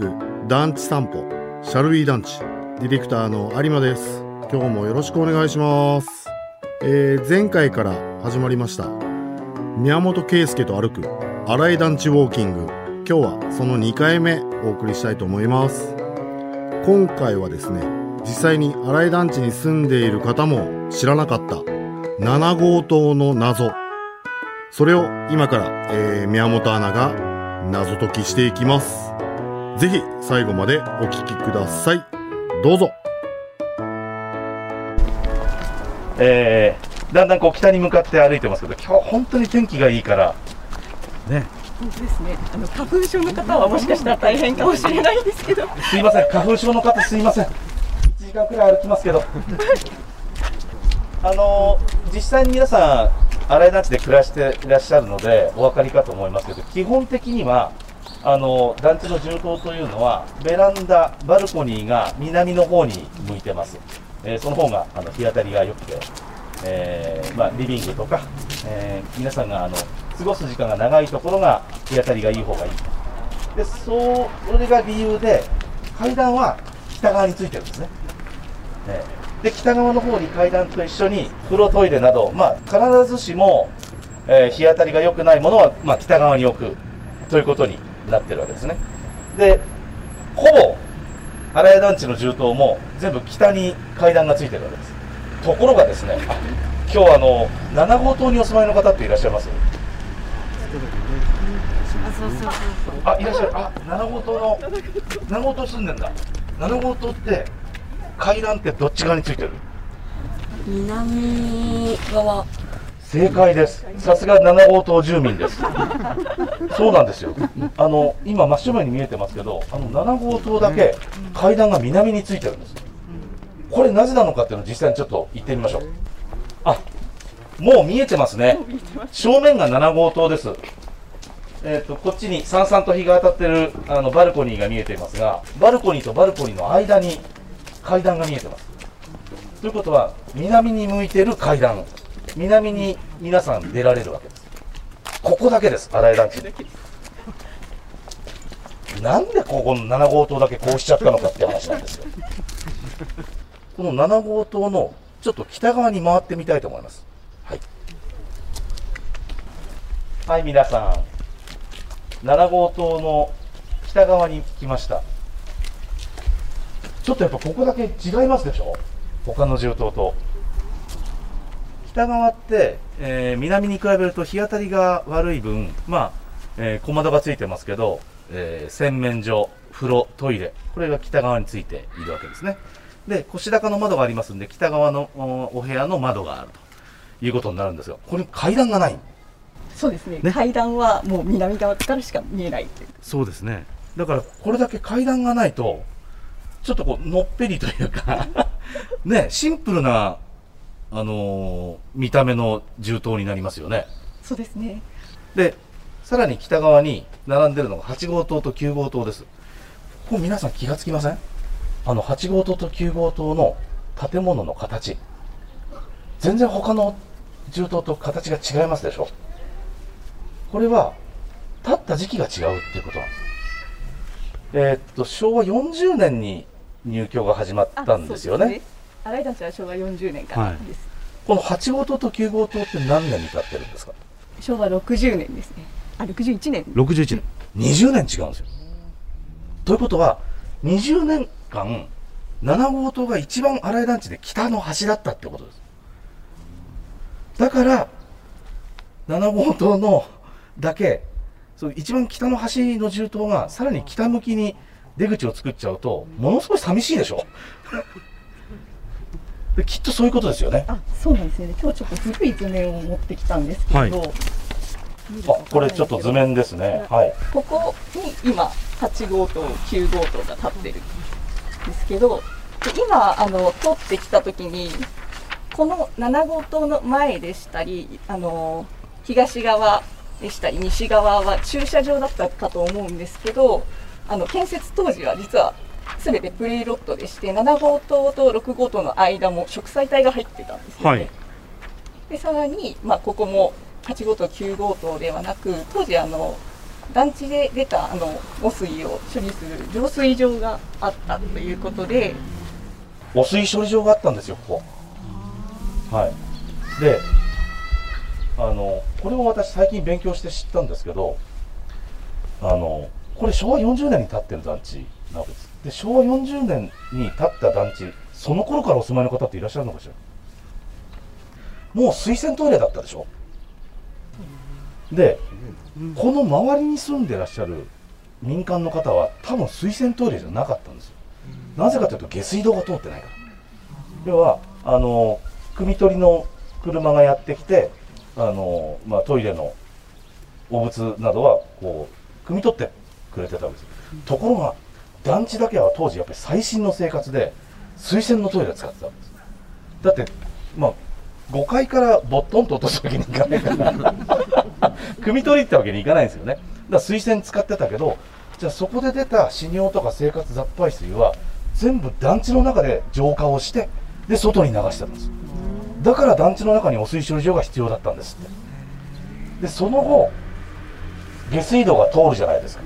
く団地散歩。シャルウィー団地。ディレクターの有馬です。今日もよろしくお願いします、えー前回から始まりました。宮本圭介と歩く新井団地ウォーキング。今日はその2回目お送りしたいと思います。今回はですね実際に新井団地に住んでいる方も知らなかった7号棟の謎。それを今から、えー宮本アナが謎解きしていきます。ぜひ最後までお聞きください。どうぞ。えー、だんだんこう北に向かって歩いてますけど今日本当に天気がいいから。ね。本当ですね。あの花粉症の方はもしかしたら大変かもしれないんですけど。すいません。花粉症の方すいません。1時間くらい歩きますけど。あのー実際に皆さん新井団地で暮らしていらっしゃるのでお分かりかと思いますけど基本的にはあの団地の住棟というのはベランダバルコニーが南の方に向いてます、えーその方があの日当たりが良くて、えーまあ、リビングとか、えー皆さんがあの過ごす時間が長いところが日当たりがいい方がいい。でそうそれが理由で階段は北側についてるんですね、えで北側の方に階段と一緒に風呂トイレなど、まあ、必ずしも、え日当たりが良くないものは、まあ、北側に置くということになってるわけですね。でほぼ荒谷団地の住棟も全部北に階段がついてるわけです。ところがですねあ今日あの7号棟にお住まいの方っていらっしゃいます？あいらっしゃる。あ7号棟の7号棟住んでんだ。7号棟って階段ってどっち側についてる？南側。正解です。さすが7号棟住民です。そうなんですよ。あの今真正面に見えてますけどあの7号棟だけ階段が南についてるんです。これなぜなのかっていうのを実際にちょっと行ってみましょう。あもう見えてますね。正面が7号棟です。えー、とこっちにさんさんと日が当たってるあのバルコニーが見えていますがバルコニーとバルコニーの間に階段が見えてます。ということは南に向いてる階段。南に皆さん出られるわけです。ここだけです新井団地。なんでここの7号棟だけこうしちゃったのかって話なんですよ。この7号棟のちょっと北側に回ってみたいと思います。はい。はい皆さん。7号棟の北側に来ました。ちょっとやっぱここだけ違いますでしょ。他の住棟と。北側って、えー南に比べると日当たりが悪い分まあ、えー小窓がついてますけど、えー洗面所風呂トイレこれが北側についているわけですね。で腰高の窓がありますんで北側のおお部屋の窓があるということになるんですがこれ階段がない。そうですね。ね。階段はもう南側からしか見えないという。そうですね。だからこれだけ階段がないとちょっとこうのっぺりというか ねシンプルなあのー見た目の銃刀になりますよね。そうですね。でさらに北側に並んでるのが8号棟と9号棟です。ここ皆さん気がつきません？あの8号棟と9号棟の建物の形。全然他の銃刀と形が違いますでしょ？これは建った時期が違うっていうことなんです。えーっと昭和40年に入居が始まったんですよね新井団地は昭和40年からです。この8号棟と9号棟って何年に建ってるんですか？昭和60年ですね。あ、61年。61年20年違うんですよということは20年間7号棟が一番荒井団地で北の端だったってことですだから7号棟のだけそう一番北の端の銃刀がさらに北向きに出口を作っちゃうとものすごい寂しいでしょ？できっとそういうことですよね。あ、そうなんですね。今日ちょっと古い図面を持ってきたんですけど。はい。あこれちょっと図面ですね。はい。ここに今8号棟9号棟が立ってるんですけどで今あの通ってきた時にこの7号棟の前でしたりあの東側でしたり西側は駐車場だったかと思うんですけどあの建設当時は実は全てプレイロットでして7号棟と6号棟の間も植栽帯が入ってたんですよね。はい。でさらに、まあ、ここも8号棟9号棟ではなく当時あの団地で出たあの汚水を処理する浄水場があったということで汚水処理場があったんですよここ。はい。であのこれを私最近勉強して知ったんですけどあのこれ昭和40年に建ってる団地なわけですで昭和40年に建った団地その頃からお住まいの方っていらっしゃるのかしら？もう水洗トイレだったでしょ？でこの周りに住んでらっしゃる民間の方は多分水洗トイレじゃなかったんですよ。なぜかというと下水道が通ってないから。要はあの汲み取りの車がやってきてあの、まあ、トイレの汚物などはこう汲み取ってくれてたわけですところが団地だけは当時やっぱり最新の生活で水洗のトイレ使ってたわけです。だってまあ5階からボットンと落とすわけにいかない。か ら汲み取りってわけにいかないんですよね。だから水洗使ってたけどじゃあそこで出た死尿とか生活雑排水は全部団地の中で浄化をしてで外に流してたんです。だから団地の中に汚水処理場が必要だったんですって。でその後下水道が通るじゃないですか。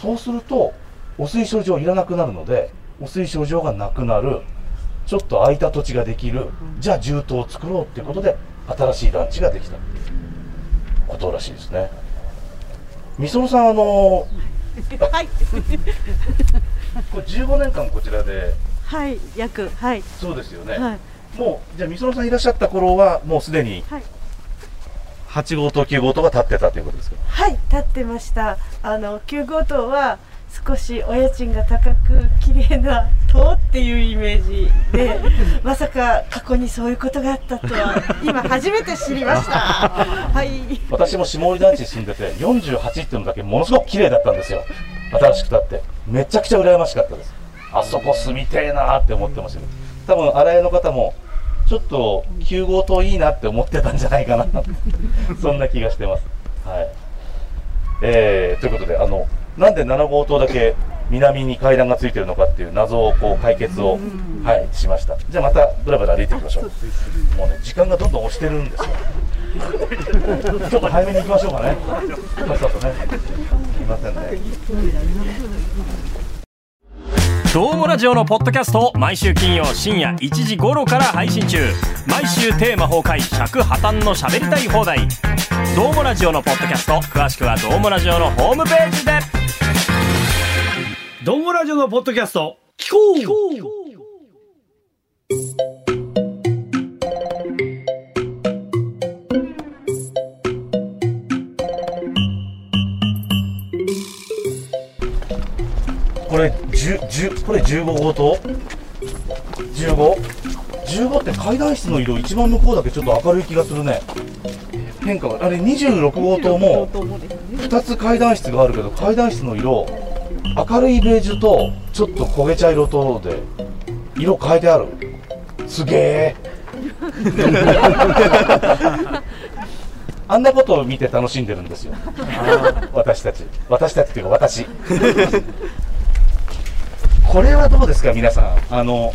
そうすると汚水処理場いらなくなるので汚水処理場がなくなるちょっと空いた土地ができるじゃあ住棟を作ろうっていうことで新しい団地ができた。ことらしいですね。みそろさんあのはい、これ15年間こちらで。はい、約、はい、そうですよね、はい、もうじゃあみそろさんいらっしゃった頃はもうすでにはい、8号棟9号棟が建ってたということですか？はい、立ってました。あの9号棟は少しお家賃が高く綺麗な棟っていうイメージで、まさか過去にそういうことがあったとは今初めて知りました。はい。私も下り団地に住んでて48っていうのだけものすごく綺麗だったんですよ。新しく建って。めちゃくちゃ羨ましかったです。あそこ住みてえなーって思ってましたけど。多分新井の方もちょっと9号棟いいなって思ってたんじゃないかな。そんな気がしてます。はい。えー、ということであのなんで7号棟だけ南に階段がついてるのかっていう謎をこう解決を、はい、しました。じゃあまたブラブラ歩いていきましょう。もうね時間がどんどん押してるんですよ。ちょっと早めに行きましょうかね。さっさとね。すいませんね。どうもラジオのポッドキャストを毎週金曜深夜1時頃から配信中。毎週テーマ崩壊尺破綻の喋りたい放題どうもラジオ」のポッドキャスト。詳しくは「どうもラジオ」のホームページで「どうもラジオ」のポッドキャスト。聞こう。聞こうこれ十十、これ十五号と 15? 10って階段室の色一番向こうだけちょっと明るい気がするね。変化があれ26号棟も2つ階段室があるけど階段室の色明るいベージュとちょっと焦げ茶色とで色変えてある。すげえ。あんなことを見て楽しんでるんですよ。私たち。私たちっていうか私。これはどうですか皆さん。あの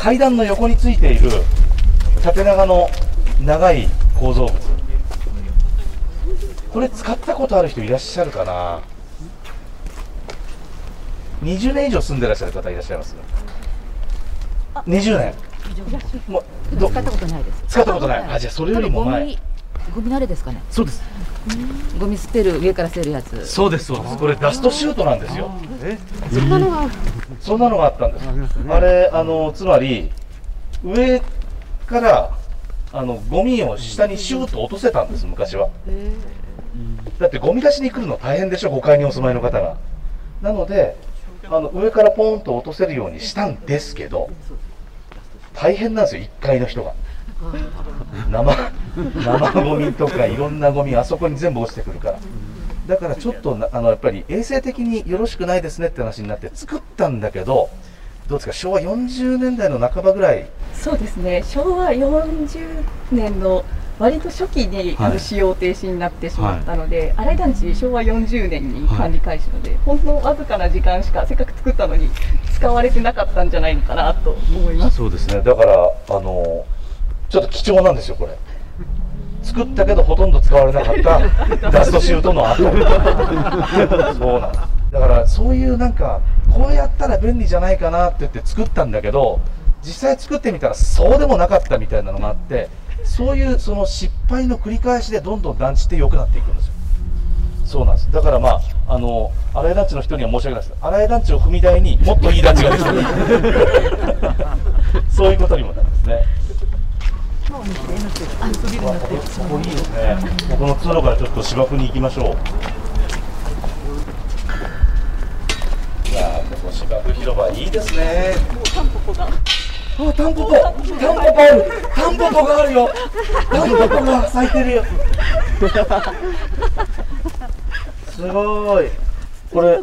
階段の横についている縦長の長い構造物。これ使ったことある人いらっしゃるかな？20年以上住んでらっしゃる方いらっしゃいます？20年。もうど使ったことないです。使ったことない。あじゃあそれよりも前。ゴミ慣れですかね。そうですゴミ捨てる、上から捨てるやつ。そうですそうですこれダストシュートなんですよそんなのが、そんなのがあったんです。あれ、あの、つまり、上から、あの、ゴミを下にシューッと落とせたんです、昔は。だって、ゴミ出しに来るの大変でしょ、5階にお住まいの方が。なので、あの、上からポーンと落とせるようにしたんですけど、大変なんですよ、1階の人が。生、生ゴミとかいろんなゴミ、あそこに全部落ちてくるから。だからちょっとなあのやっぱり衛生的によろしくないですねって話になって作ったんだけどどうですか？昭和40年代の半ばぐらい。そうですね。昭和40年の割と初期に、あの使用停止になってしまったので、新井団地昭和40年に管理開始ので、ほんのわずかな時間しかせっかく作ったのに使われてなかったんじゃないのかなと思います。そうですね。だからあのちょっと貴重なんですよこれ作ったけどほとんど使われなかった ダストシュートの後。そうなんです。だからそういうなんかこうやったら便利じゃないかなって言って作ったんだけど実際作ってみたらそうでもなかったみたいなのがあってそういうその失敗の繰り返しでどんどん団地って良くなっていくんですよ。そうなんです。だからまああの新井団地の人には申し訳ないです。新井団地を踏み台にもっといい団地ができてる。そういうことにもなるんですね。わここいいですねここの通路からちょっと芝生に行きましょういやーここ芝生広場いいですねタンポポがあ、タンポポ、タンポポある、タンポポがあるよ。タンポポが咲いてるよ。すごい。これ、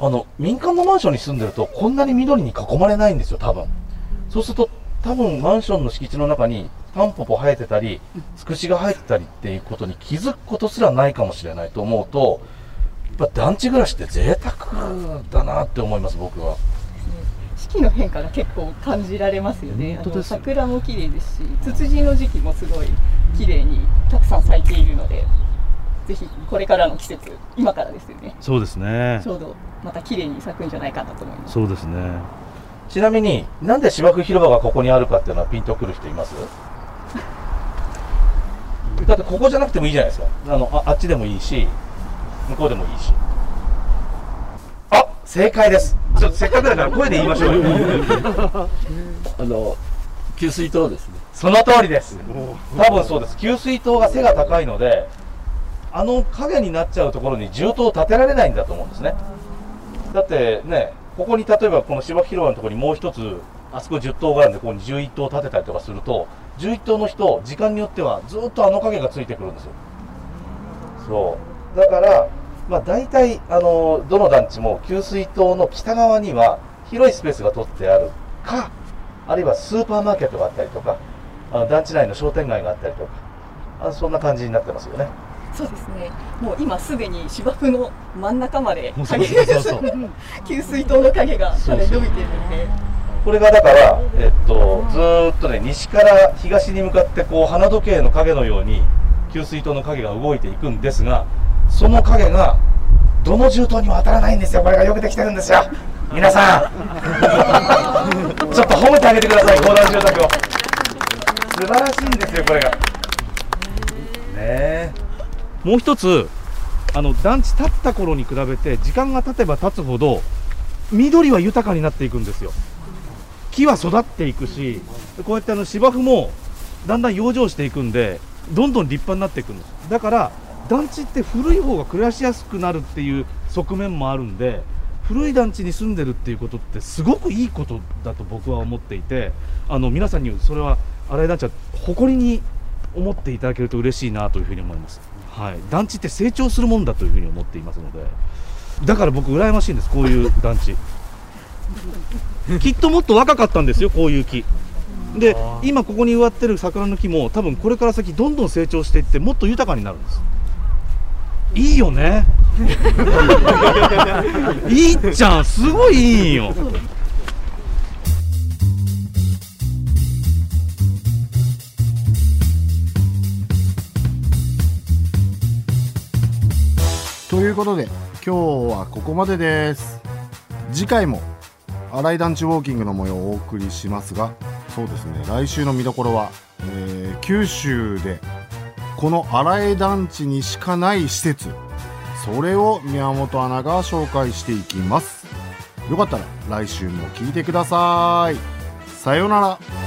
あの民間のマンションに住んでるとこんなに緑に囲まれないんですよ、多分。そうすると多分マンションの敷地の中にタンポポ生えてたり、つくしが生えてたりっていうことに気づくことすらないかもしれないと思うと、やっぱ団地暮らしって贅沢だなって思います、僕は。四季の変化が結構感じられますよね。桜も綺麗ですし、ツツジの時期もすごい綺麗にたくさん咲いているので、ぜひこれからの季節、今からですよね。そうですねちょうどまた綺麗に咲くんじゃないかなと思います。そうですね。ちなみになんで芝生広場がここにあるかっていうのはピンとくる人います？だってここじゃなくてもいいじゃないですか。あのああっちでもいいし向こうでもいいし。あ正解です。ちょっとせっかくだから声で言いましょうよ。あの給水塔ですね。その通りです。多分そうです。給水塔が背が高いのであの影になっちゃうところに重塔を建てられないんだと思うんですね。だってねここに例えばこの芝生広場のところにもう一つあそこ10棟があるんでここに11棟建てたりとかすると11棟の人時間によってはずっとあの影がついてくるんですよ。そう。だからまあ大体あのどの団地も給水塔の北側には広いスペースが取ってあるかあるいはスーパーマーケットがあったりとかあの団地内の商店街があったりとかあそんな感じになってますよね。そうですね。もう今すでに芝生の真ん中まで影そうそう給水塔の影が伸びてるので、これがだから、えっと、ずっとね西から東に向かってこう花時計の影のように給水塔の影が動いていくんですがその影がどの銃塔にも当たらないんですよ。これがよくできてるんですよ。皆さん。ちょっと褒めてあげてください公団住宅を。素晴らしいんですよこれが。ねえ。もう一つあの団地建った頃に比べて時間が経てば経つほど緑は豊かになっていくんですよ。木は育っていくしこうやってあの芝生もだんだん養生していくんでどんどん立派になっていくんですだから団地って古い方が暮らしやすくなるっていう側面もあるんで古い団地に住んでるっていうことってすごくいいことだと僕は思っていてあの皆さんにそれは新井団地は誇りに思っていただけると嬉しいなというふうに思います、はい、団地って成長するもんだというふうに思っていますので。だから僕羨ましいんですこういう団地。きっともっと若かったんですよこういう木。で今ここに植わってる桜の木も多分これから先どんどん成長していってもっと豊かになるんです。いいよね。いいじゃんすごいいいよ。ということで今日はここまでです。次回も新井団地ウォーキングの模様をお送りしますがそうですね来週の見どころは、えー九州でこの新井団地にしかない施設それを宮本アナが紹介していきます。よかったら来週も聞いてください。さようなら。